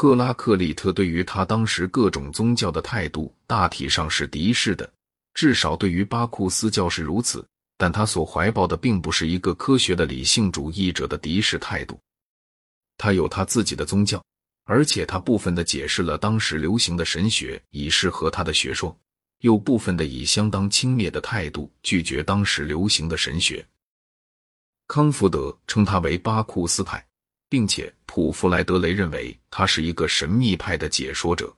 赫拉克利特对于他当时各种宗教的态度大体上是敌视的，至少对于巴库斯教是如此。但他所怀抱的并不是一个科学的理性主义者的敌视态度，他有他自己的宗教，而且他部分的解释了当时流行的神学，以适合他的学说；又部分的以相当轻蔑的态度拒绝当时流行的神学。康福德称他为巴库斯派，并且普弗莱德雷认为他是一个神秘派的解说者。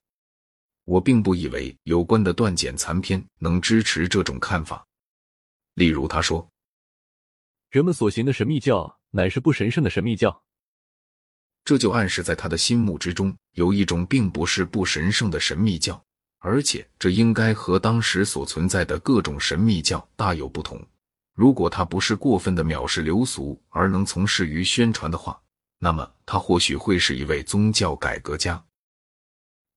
我并不以为有关的断简残篇能支持这种看法。例如，他说：“人们所行的神秘教乃是不神圣的神秘教。”这就暗示在他的心目之中有一种并不是不神圣的神秘教，而且这应该和当时所存在的各种神秘教大有不同。如果他不是过分的藐视流俗而能从事于宣传的话，那么他或许会是一位宗教改革家。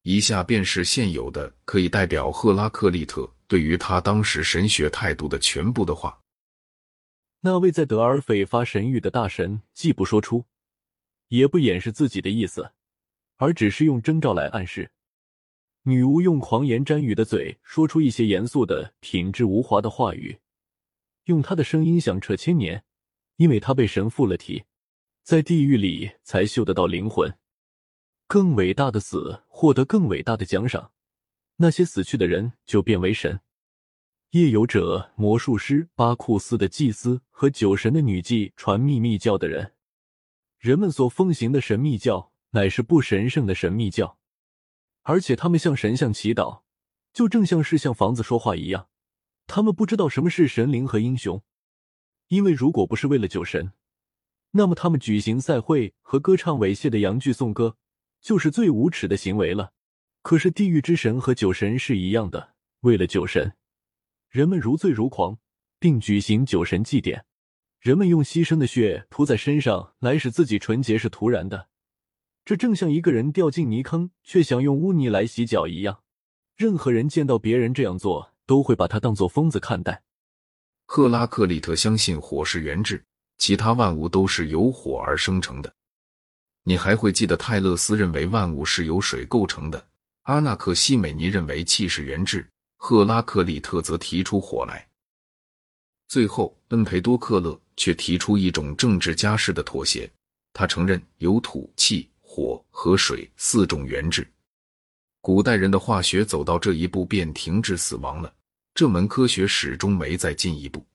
以下便是现有的可以代表赫拉克利特。对于他当时神学态度的全部的话，那位在德尔斐发神谕的大神既不说出，也不掩饰自己的意思，而只是用征兆来暗示。女巫用狂言沾雨的嘴说出一些严肃的、品质无华的话语，用她的声音响彻千年，因为她被神附了体，在地狱里才嗅得到灵魂。更伟大的死，获得更伟大的奖赏。那些死去的人就变为神，夜游者、魔术师、巴库斯的祭司和酒神的女祭传秘密教的人，人们所奉行的神秘教乃是不神圣的神秘教，而且他们向神像祈祷，就正像是向房子说话一样。他们不知道什么是神灵和英雄，因为如果不是为了酒神，那么他们举行赛会和歌唱猥亵的洋剧颂歌，就是最无耻的行为了。可是地狱之神和酒神是一样的，为了酒神，人们如醉如狂，并举行酒神祭典。人们用牺牲的血涂在身上来使自己纯洁是徒然的，这正像一个人掉进泥坑却想用污泥来洗脚一样。任何人见到别人这样做，都会把他当做疯子看待。赫拉克利特相信火是原质，其他万物都是由火而生成的。你还会记得泰勒斯认为万物是由水构成的。阿纳克西美尼认为气是原质，赫拉克利特则提出火来。最后，恩培多克勒却提出一种政治家式的妥协，他承认有土、气、火和水四种原质。古代人的化学走到这一步便停滞死亡了，这门科学始终没再进一步。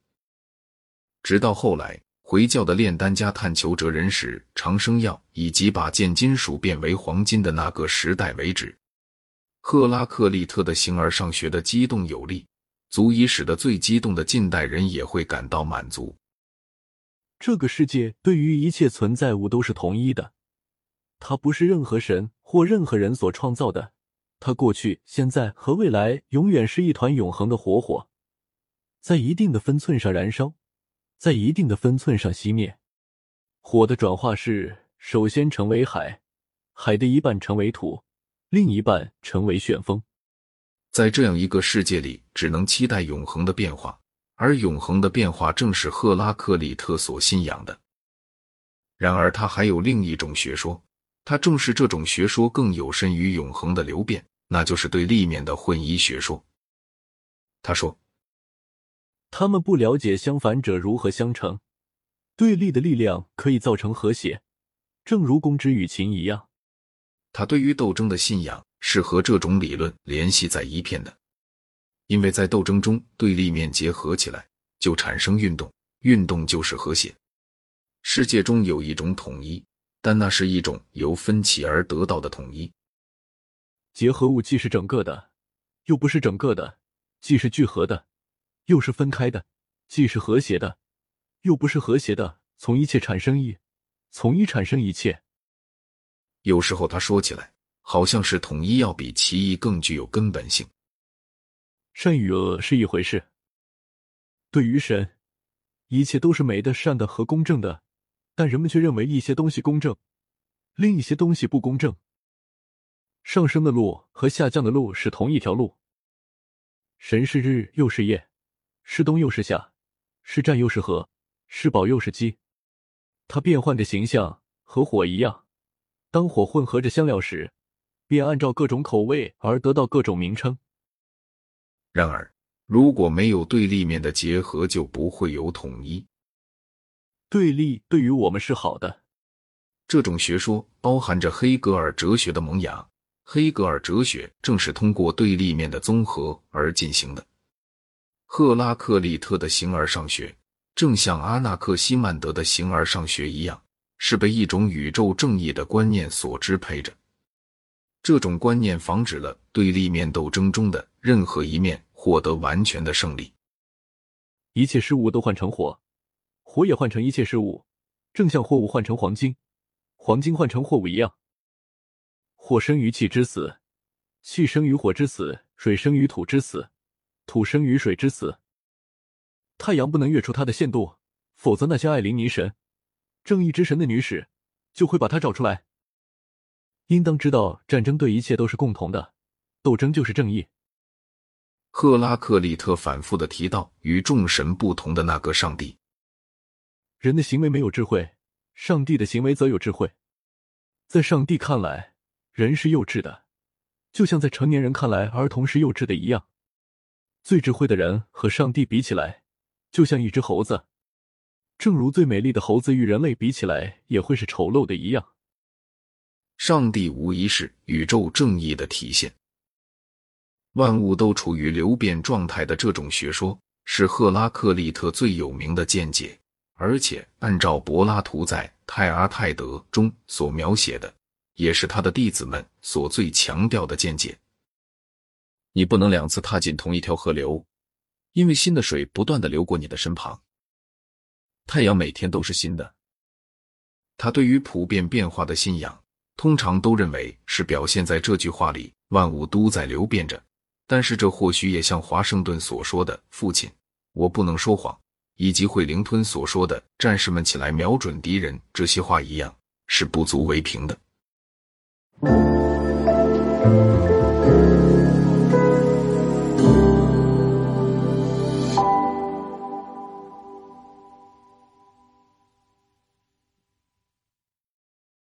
直到后来，回教的炼丹家探求哲人时长生药以及把贱金属变为黄金的那个时代为止。赫拉克利特的形而上学的激动有力，足以使得最激动的近代人也会感到满足。这个世界对于一切存在物都是统一的，它不是任何神或任何人所创造的，它过去、现在和未来永远是一团永恒的火火，在一定的分寸上燃烧，在一定的分寸上熄灭。火的转化是首先成为海，海的一半成为土。另一半成为旋风，在这样一个世界里，只能期待永恒的变化，而永恒的变化正是赫拉克利特所信仰的。然而，他还有另一种学说，他正是这种学说更有深于永恒的流变，那就是对立面的混一学说。他说：“他们不了解相反者如何相成，对立的力量可以造成和谐，正如公之与禽一样。”他对于斗争的信仰是和这种理论联系在一片的，因为在斗争中对立面结合起来，就产生运动，运动就是和谐。世界中有一种统一，但那是一种由分歧而得到的统一。结合物既是整个的，又不是整个的；既是聚合的，又是分开的；既是和谐的，又不是和谐的。从一切产生一，从一产生一切。有时候他说起来，好像是统一要比奇异更具有根本性。善与恶是一回事。对于神，一切都是美的、善的和公正的，但人们却认为一些东西公正，另一些东西不公正。上升的路和下降的路是同一条路。神是日又是夜，是冬又是夏，是战又是和，是宝又是饥。它变换着形象和火一样。当火混合着香料时，便按照各种口味而得到各种名称。然而，如果没有对立面的结合，就不会有统一。对立对于我们是好的。这种学说包含着黑格尔哲学的萌芽。黑格尔哲学正是通过对立面的综合而进行的。赫拉克利特的形而上学，正像阿纳克西曼德的形而上学一样，是被一种宇宙正义的观念所支配着。这种观念防止了对立面斗争中的任何一面获得完全的胜利。一切事物都换成火，火也换成一切事物，正像货物换成黄金，黄金换成货物一样。火生于气之死，气生于火之死，水生于土之死，土生于水之死。太阳不能越出它的限度，否则那些艾琳尼神、正义之神的女使就会把它找出来。应当知道，战争对一切都是共同的，斗争就是正义。赫拉克利特反复的提到与众神不同的那个上帝。人的行为没有智慧，上帝的行为则有智慧。在上帝看来。人是幼稚的，就像在成年人看来儿童是幼稚的一样。最智慧的人和上帝比起来，就像一只猴子，正如最美丽的猴子与人类比起来也会是丑陋的一样。上帝无疑是宇宙正义的体现。万物都处于流变状态的这种学说，是赫拉克利特最有名的见解，而且按照柏拉图在《泰阿泰德》中所描写的。也是他的弟子们所最强调的见解。你不能两次踏进同一条河流，因为新的水不断的流过你的身旁。太阳每天都是新的。他对于普遍变化的信仰，通常都认为是表现在这句话里：万物都在流变着。但是这或许也像华盛顿所说的“父亲，我不能说谎”，以及惠灵顿所说的“战士们起来瞄准敌人”这些话一样，是不足为凭的。